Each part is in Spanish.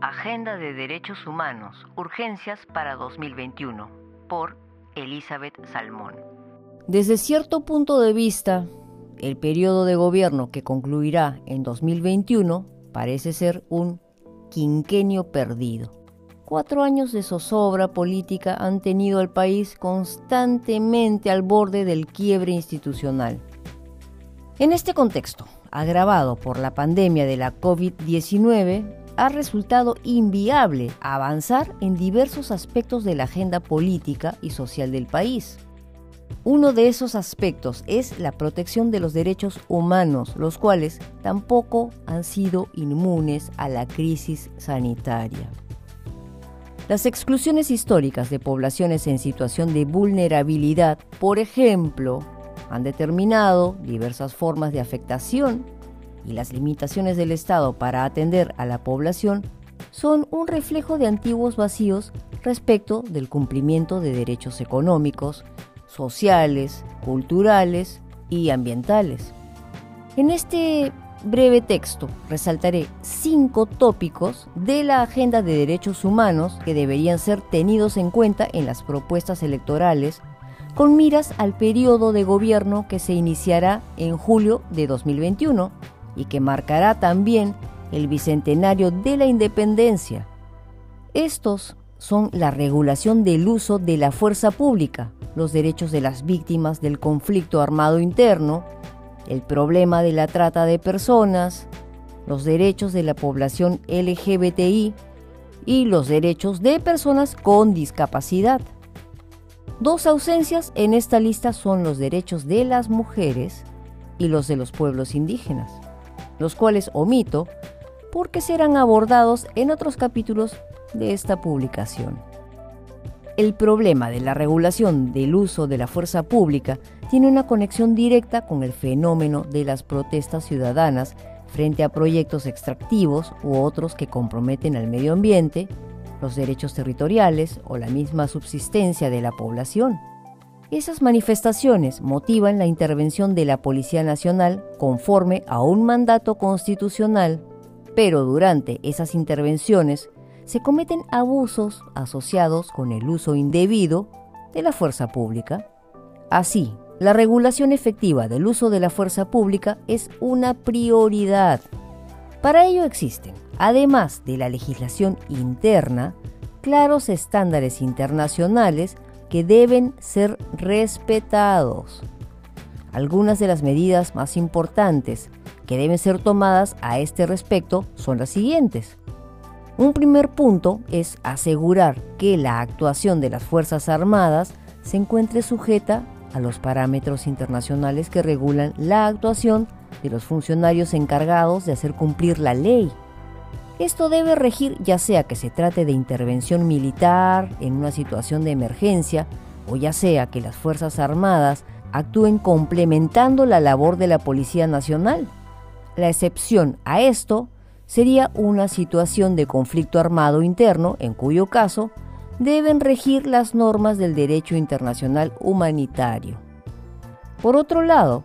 Agenda de Derechos Humanos, Urgencias para 2021, por Elizabeth Salmón. Desde cierto punto de vista, el periodo de gobierno que concluirá en 2021 parece ser un quinquenio perdido. Cuatro años de zozobra política han tenido al país constantemente al borde del quiebre institucional. En este contexto, agravado por la pandemia de la COVID-19, ha resultado inviable avanzar en diversos aspectos de la agenda política y social del país. Uno de esos aspectos es la protección de los derechos humanos, los cuales tampoco han sido inmunes a la crisis sanitaria. Las exclusiones históricas de poblaciones en situación de vulnerabilidad, por ejemplo, han determinado diversas formas de afectación y las limitaciones del Estado para atender a la población son un reflejo de antiguos vacíos respecto del cumplimiento de derechos económicos, sociales, culturales y ambientales. En este breve texto resaltaré cinco tópicos de la agenda de derechos humanos que deberían ser tenidos en cuenta en las propuestas electorales con miras al periodo de gobierno que se iniciará en julio de 2021 y que marcará también el bicentenario de la independencia. Estos son la regulación del uso de la fuerza pública, los derechos de las víctimas del conflicto armado interno, el problema de la trata de personas, los derechos de la población LGBTI y los derechos de personas con discapacidad. Dos ausencias en esta lista son los derechos de las mujeres y los de los pueblos indígenas los cuales omito porque serán abordados en otros capítulos de esta publicación. El problema de la regulación del uso de la fuerza pública tiene una conexión directa con el fenómeno de las protestas ciudadanas frente a proyectos extractivos u otros que comprometen al medio ambiente, los derechos territoriales o la misma subsistencia de la población. Esas manifestaciones motivan la intervención de la Policía Nacional conforme a un mandato constitucional, pero durante esas intervenciones se cometen abusos asociados con el uso indebido de la fuerza pública. Así, la regulación efectiva del uso de la fuerza pública es una prioridad. Para ello existen, además de la legislación interna, claros estándares internacionales que deben ser respetados. Algunas de las medidas más importantes que deben ser tomadas a este respecto son las siguientes. Un primer punto es asegurar que la actuación de las Fuerzas Armadas se encuentre sujeta a los parámetros internacionales que regulan la actuación de los funcionarios encargados de hacer cumplir la ley esto debe regir ya sea que se trate de intervención militar en una situación de emergencia o ya sea que las Fuerzas Armadas actúen complementando la labor de la Policía Nacional. La excepción a esto sería una situación de conflicto armado interno, en cuyo caso deben regir las normas del derecho internacional humanitario. Por otro lado,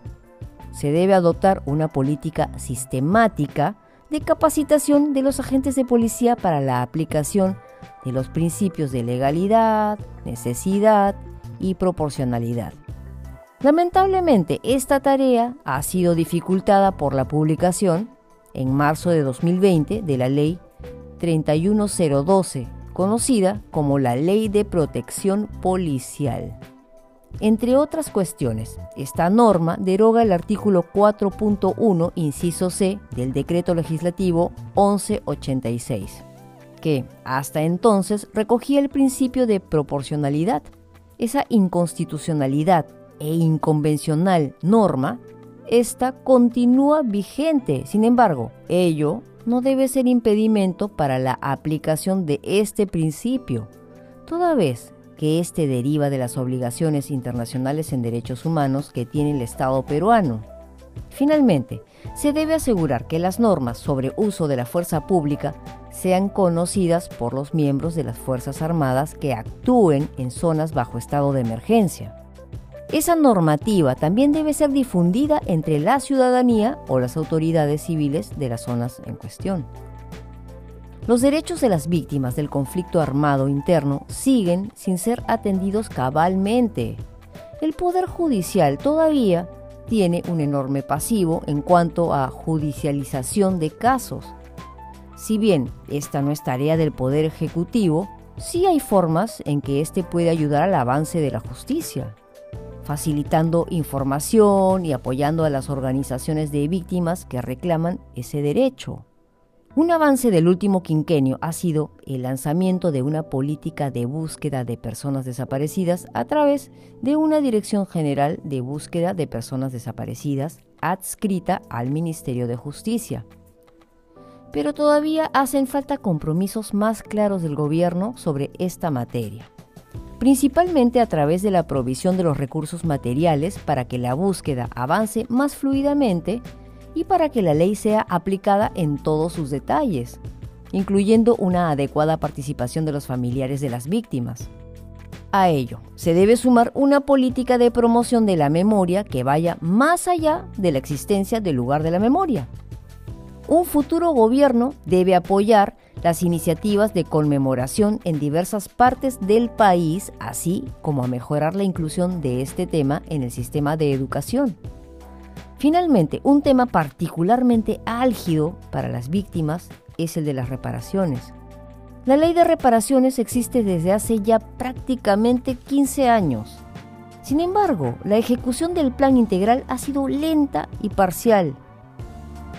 se debe adoptar una política sistemática de capacitación de los agentes de policía para la aplicación de los principios de legalidad, necesidad y proporcionalidad. Lamentablemente, esta tarea ha sido dificultada por la publicación, en marzo de 2020, de la Ley 31012, conocida como la Ley de Protección Policial. Entre otras cuestiones, esta norma deroga el artículo 4.1, inciso C, del Decreto Legislativo 1186, que hasta entonces recogía el principio de proporcionalidad. Esa inconstitucionalidad e inconvencional norma, esta continúa vigente. Sin embargo, ello no debe ser impedimento para la aplicación de este principio, toda vez que éste deriva de las obligaciones internacionales en derechos humanos que tiene el Estado peruano. Finalmente, se debe asegurar que las normas sobre uso de la fuerza pública sean conocidas por los miembros de las Fuerzas Armadas que actúen en zonas bajo estado de emergencia. Esa normativa también debe ser difundida entre la ciudadanía o las autoridades civiles de las zonas en cuestión. Los derechos de las víctimas del conflicto armado interno siguen sin ser atendidos cabalmente. El Poder Judicial todavía tiene un enorme pasivo en cuanto a judicialización de casos. Si bien esta no es tarea del Poder Ejecutivo, sí hay formas en que éste puede ayudar al avance de la justicia, facilitando información y apoyando a las organizaciones de víctimas que reclaman ese derecho. Un avance del último quinquenio ha sido el lanzamiento de una política de búsqueda de personas desaparecidas a través de una Dirección General de Búsqueda de Personas Desaparecidas adscrita al Ministerio de Justicia. Pero todavía hacen falta compromisos más claros del gobierno sobre esta materia, principalmente a través de la provisión de los recursos materiales para que la búsqueda avance más fluidamente y para que la ley sea aplicada en todos sus detalles, incluyendo una adecuada participación de los familiares de las víctimas. A ello se debe sumar una política de promoción de la memoria que vaya más allá de la existencia del lugar de la memoria. Un futuro gobierno debe apoyar las iniciativas de conmemoración en diversas partes del país, así como a mejorar la inclusión de este tema en el sistema de educación. Finalmente, un tema particularmente álgido para las víctimas es el de las reparaciones. La ley de reparaciones existe desde hace ya prácticamente 15 años. Sin embargo, la ejecución del plan integral ha sido lenta y parcial.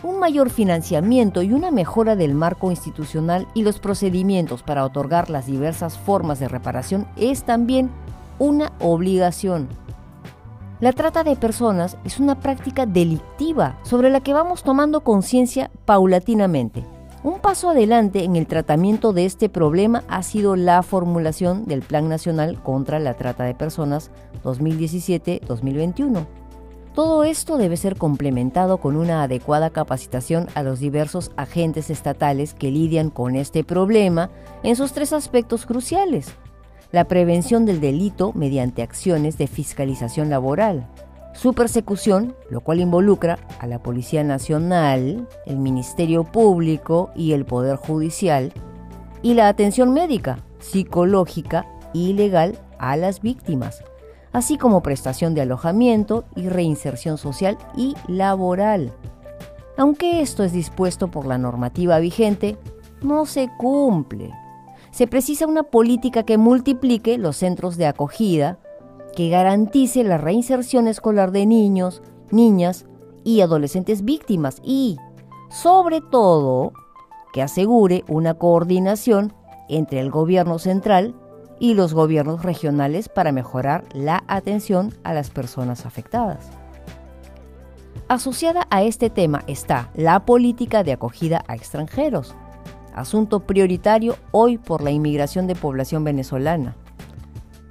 Un mayor financiamiento y una mejora del marco institucional y los procedimientos para otorgar las diversas formas de reparación es también una obligación. La trata de personas es una práctica delictiva sobre la que vamos tomando conciencia paulatinamente. Un paso adelante en el tratamiento de este problema ha sido la formulación del Plan Nacional contra la Trata de Personas 2017-2021. Todo esto debe ser complementado con una adecuada capacitación a los diversos agentes estatales que lidian con este problema en sus tres aspectos cruciales la prevención del delito mediante acciones de fiscalización laboral, su persecución, lo cual involucra a la Policía Nacional, el Ministerio Público y el Poder Judicial, y la atención médica, psicológica y legal a las víctimas, así como prestación de alojamiento y reinserción social y laboral. Aunque esto es dispuesto por la normativa vigente, no se cumple se precisa una política que multiplique los centros de acogida, que garantice la reinserción escolar de niños, niñas y adolescentes víctimas y, sobre todo, que asegure una coordinación entre el gobierno central y los gobiernos regionales para mejorar la atención a las personas afectadas. Asociada a este tema está la política de acogida a extranjeros, asunto prioritario hoy por la inmigración de población venezolana.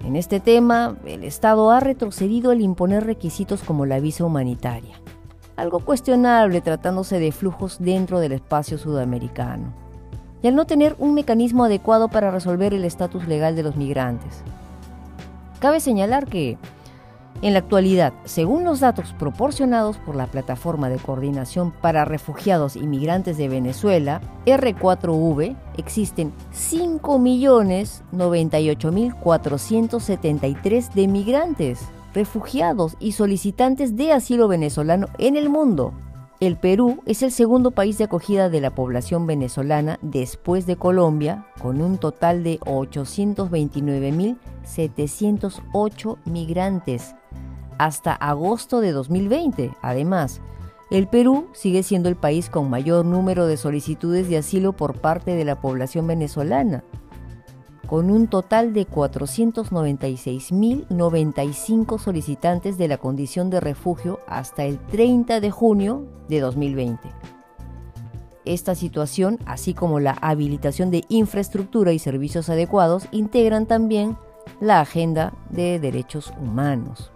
En este tema, el Estado ha retrocedido al imponer requisitos como la visa humanitaria, algo cuestionable tratándose de flujos dentro del espacio sudamericano, y al no tener un mecanismo adecuado para resolver el estatus legal de los migrantes. Cabe señalar que en la actualidad, según los datos proporcionados por la Plataforma de Coordinación para Refugiados y Migrantes de Venezuela, R4V, existen 5.098.473 de migrantes, refugiados y solicitantes de asilo venezolano en el mundo. El Perú es el segundo país de acogida de la población venezolana después de Colombia, con un total de 829.708 migrantes hasta agosto de 2020. Además, el Perú sigue siendo el país con mayor número de solicitudes de asilo por parte de la población venezolana, con un total de 496.095 solicitantes de la condición de refugio hasta el 30 de junio de 2020. Esta situación, así como la habilitación de infraestructura y servicios adecuados, integran también la agenda de derechos humanos.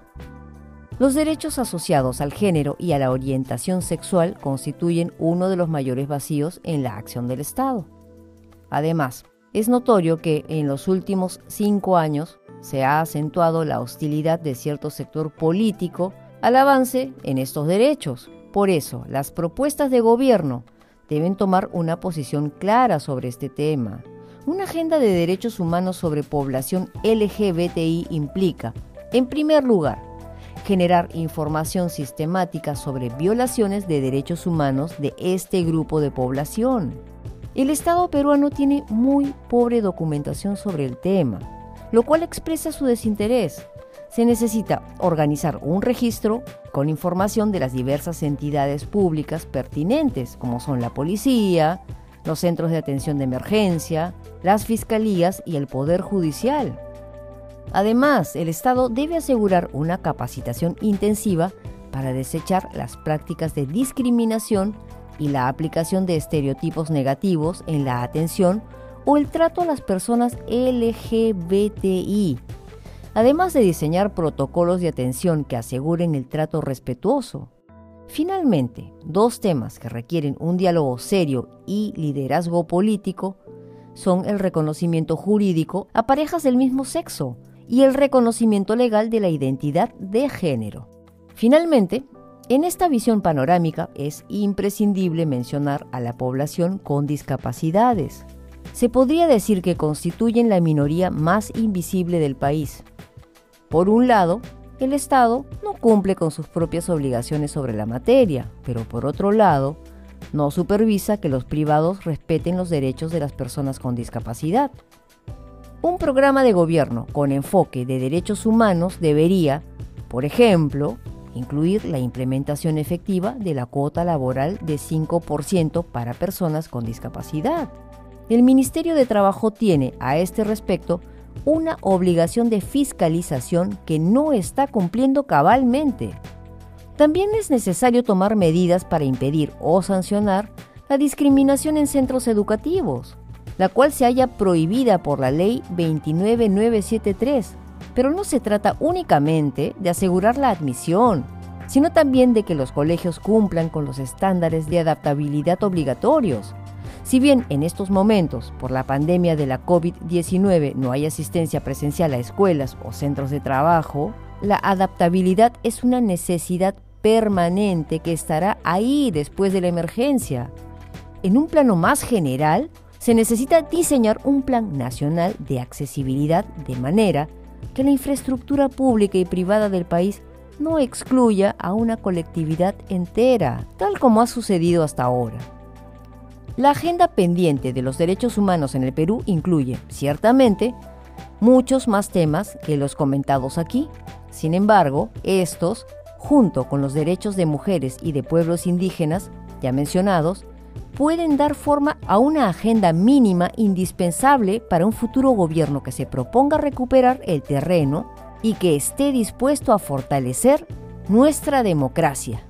Los derechos asociados al género y a la orientación sexual constituyen uno de los mayores vacíos en la acción del Estado. Además, es notorio que en los últimos cinco años se ha acentuado la hostilidad de cierto sector político al avance en estos derechos. Por eso, las propuestas de gobierno deben tomar una posición clara sobre este tema. Una agenda de derechos humanos sobre población LGBTI implica, en primer lugar, generar información sistemática sobre violaciones de derechos humanos de este grupo de población. El Estado peruano tiene muy pobre documentación sobre el tema, lo cual expresa su desinterés. Se necesita organizar un registro con información de las diversas entidades públicas pertinentes, como son la policía, los centros de atención de emergencia, las fiscalías y el Poder Judicial. Además, el Estado debe asegurar una capacitación intensiva para desechar las prácticas de discriminación y la aplicación de estereotipos negativos en la atención o el trato a las personas LGBTI, además de diseñar protocolos de atención que aseguren el trato respetuoso. Finalmente, dos temas que requieren un diálogo serio y liderazgo político son el reconocimiento jurídico a parejas del mismo sexo, y el reconocimiento legal de la identidad de género. Finalmente, en esta visión panorámica es imprescindible mencionar a la población con discapacidades. Se podría decir que constituyen la minoría más invisible del país. Por un lado, el Estado no cumple con sus propias obligaciones sobre la materia, pero por otro lado, no supervisa que los privados respeten los derechos de las personas con discapacidad. Un programa de gobierno con enfoque de derechos humanos debería, por ejemplo, incluir la implementación efectiva de la cuota laboral de 5% para personas con discapacidad. El Ministerio de Trabajo tiene a este respecto una obligación de fiscalización que no está cumpliendo cabalmente. También es necesario tomar medidas para impedir o sancionar la discriminación en centros educativos la cual se haya prohibida por la ley 29973. Pero no se trata únicamente de asegurar la admisión, sino también de que los colegios cumplan con los estándares de adaptabilidad obligatorios. Si bien en estos momentos, por la pandemia de la COVID-19, no hay asistencia presencial a escuelas o centros de trabajo, la adaptabilidad es una necesidad permanente que estará ahí después de la emergencia. En un plano más general, se necesita diseñar un plan nacional de accesibilidad de manera que la infraestructura pública y privada del país no excluya a una colectividad entera, tal como ha sucedido hasta ahora. La agenda pendiente de los derechos humanos en el Perú incluye, ciertamente, muchos más temas que los comentados aquí. Sin embargo, estos, junto con los derechos de mujeres y de pueblos indígenas, ya mencionados, pueden dar forma a una agenda mínima indispensable para un futuro gobierno que se proponga recuperar el terreno y que esté dispuesto a fortalecer nuestra democracia.